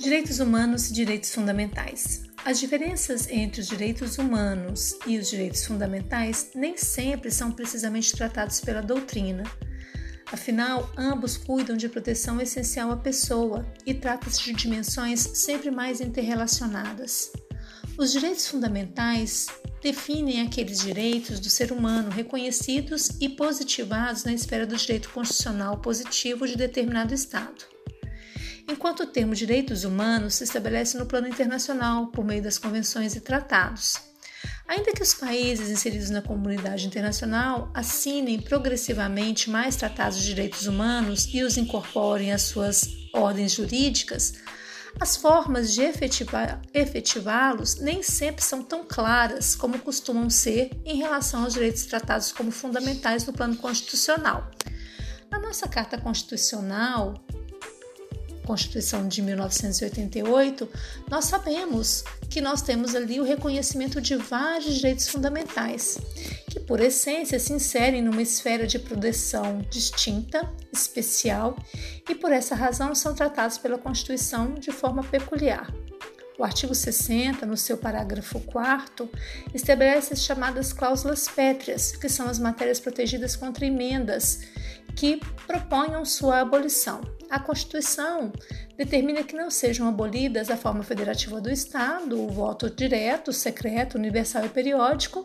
Direitos humanos e direitos fundamentais. As diferenças entre os direitos humanos e os direitos fundamentais nem sempre são precisamente tratados pela doutrina. Afinal, ambos cuidam de proteção essencial à pessoa e trata-se de dimensões sempre mais interrelacionadas. Os direitos fundamentais definem aqueles direitos do ser humano reconhecidos e positivados na esfera do direito constitucional positivo de determinado Estado enquanto o termo direitos humanos se estabelece no plano internacional por meio das convenções e tratados. Ainda que os países inseridos na comunidade internacional assinem progressivamente mais tratados de direitos humanos e os incorporem às suas ordens jurídicas, as formas de efetivá-los nem sempre são tão claras como costumam ser em relação aos direitos tratados como fundamentais no plano constitucional. Na nossa Carta Constitucional, Constituição de 1988, nós sabemos que nós temos ali o reconhecimento de vários direitos fundamentais, que por essência se inserem numa esfera de proteção distinta, especial, e por essa razão são tratados pela Constituição de forma peculiar. O artigo 60, no seu parágrafo 4, estabelece as chamadas cláusulas pétreas, que são as matérias protegidas contra emendas que proponham sua abolição. A Constituição determina que não sejam abolidas a forma federativa do Estado, o voto direto, secreto, universal e periódico,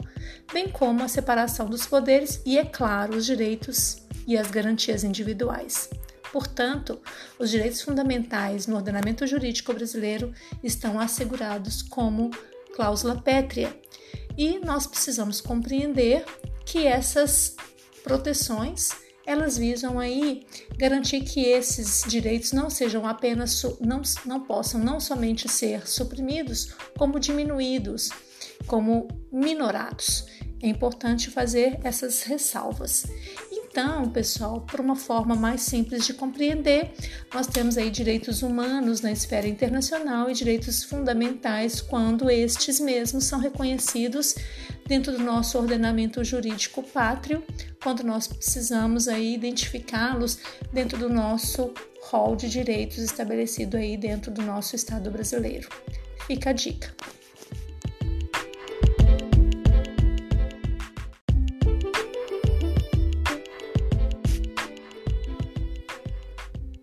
bem como a separação dos poderes e, é claro, os direitos e as garantias individuais. Portanto, os direitos fundamentais no ordenamento jurídico brasileiro estão assegurados como cláusula pétrea. E nós precisamos compreender que essas proteções elas visam aí garantir que esses direitos não sejam apenas não, não possam não somente ser suprimidos, como diminuídos, como minorados. É importante fazer essas ressalvas. Então, pessoal, por uma forma mais simples de compreender, nós temos aí direitos humanos na esfera internacional e direitos fundamentais quando estes mesmos são reconhecidos dentro do nosso ordenamento jurídico pátrio, quando nós precisamos aí identificá-los dentro do nosso rol de direitos estabelecido aí dentro do nosso Estado brasileiro. Fica a dica.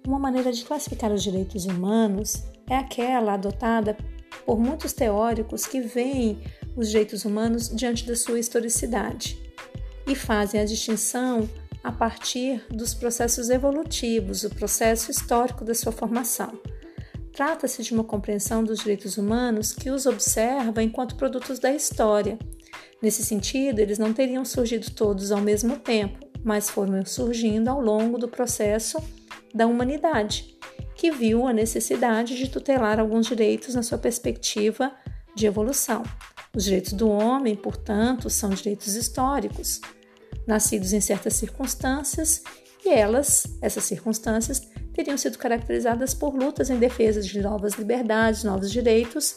Uma maneira de classificar os direitos humanos é aquela adotada por muitos teóricos que veem os direitos humanos diante da sua historicidade e fazem a distinção a partir dos processos evolutivos, o processo histórico da sua formação. Trata-se de uma compreensão dos direitos humanos que os observa enquanto produtos da história. Nesse sentido, eles não teriam surgido todos ao mesmo tempo, mas foram surgindo ao longo do processo da humanidade, que viu a necessidade de tutelar alguns direitos na sua perspectiva de evolução. Os direitos do homem, portanto, são direitos históricos, nascidos em certas circunstâncias, e elas, essas circunstâncias, teriam sido caracterizadas por lutas em defesa de novas liberdades, novos direitos,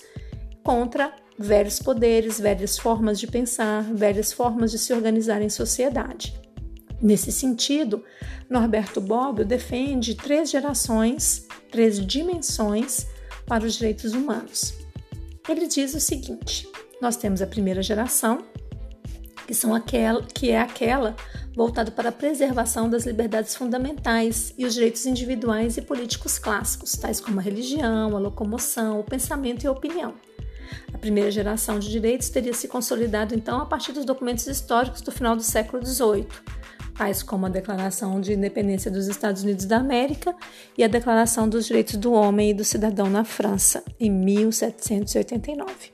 contra velhos poderes, velhas formas de pensar, velhas formas de se organizar em sociedade. Nesse sentido, Norberto Bobbio defende três gerações, três dimensões para os direitos humanos. Ele diz o seguinte: nós temos a primeira geração, que, são aquela, que é aquela voltada para a preservação das liberdades fundamentais e os direitos individuais e políticos clássicos, tais como a religião, a locomoção, o pensamento e a opinião. A primeira geração de direitos teria se consolidado então a partir dos documentos históricos do final do século XVIII, tais como a Declaração de Independência dos Estados Unidos da América e a Declaração dos Direitos do Homem e do Cidadão na França, em 1789.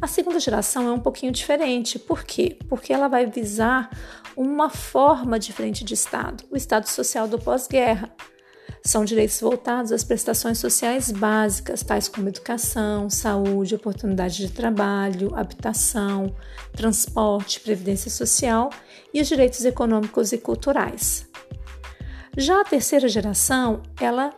A segunda geração é um pouquinho diferente. Por quê? Porque ela vai visar uma forma diferente de Estado, o Estado social do pós-guerra. São direitos voltados às prestações sociais básicas, tais como educação, saúde, oportunidade de trabalho, habitação, transporte, previdência social e os direitos econômicos e culturais. Já a terceira geração, ela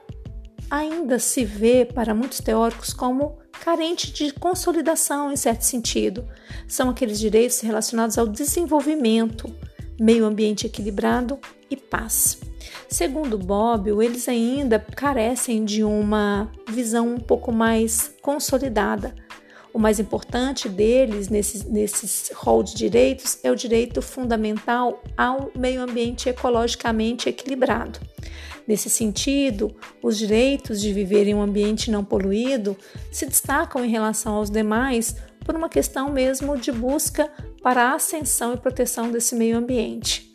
ainda se vê para muitos teóricos como carente de consolidação em certo sentido. São aqueles direitos relacionados ao desenvolvimento, meio ambiente equilibrado e paz. Segundo Bob, eles ainda carecem de uma visão um pouco mais consolidada. O mais importante deles, nesses, nesses rol de direitos, é o direito fundamental ao meio ambiente ecologicamente equilibrado. Nesse sentido, os direitos de viver em um ambiente não poluído se destacam em relação aos demais por uma questão mesmo de busca para a ascensão e proteção desse meio ambiente.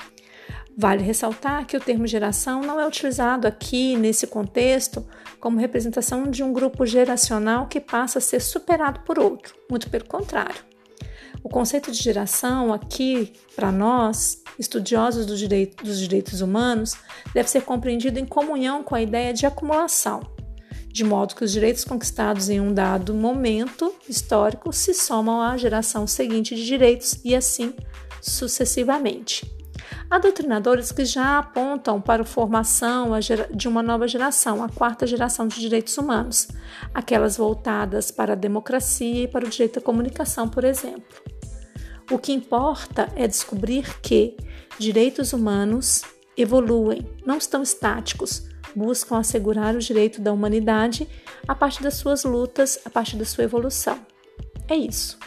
Vale ressaltar que o termo geração não é utilizado aqui, nesse contexto, como representação de um grupo geracional que passa a ser superado por outro, muito pelo contrário. O conceito de geração, aqui, para nós, estudiosos do direito, dos direitos humanos, deve ser compreendido em comunhão com a ideia de acumulação, de modo que os direitos conquistados em um dado momento histórico se somam à geração seguinte de direitos e assim sucessivamente. Há doutrinadores que já apontam para a formação de uma nova geração, a quarta geração de direitos humanos, aquelas voltadas para a democracia e para o direito à comunicação, por exemplo. O que importa é descobrir que direitos humanos evoluem, não estão estáticos, buscam assegurar o direito da humanidade a partir das suas lutas, a partir da sua evolução. É isso.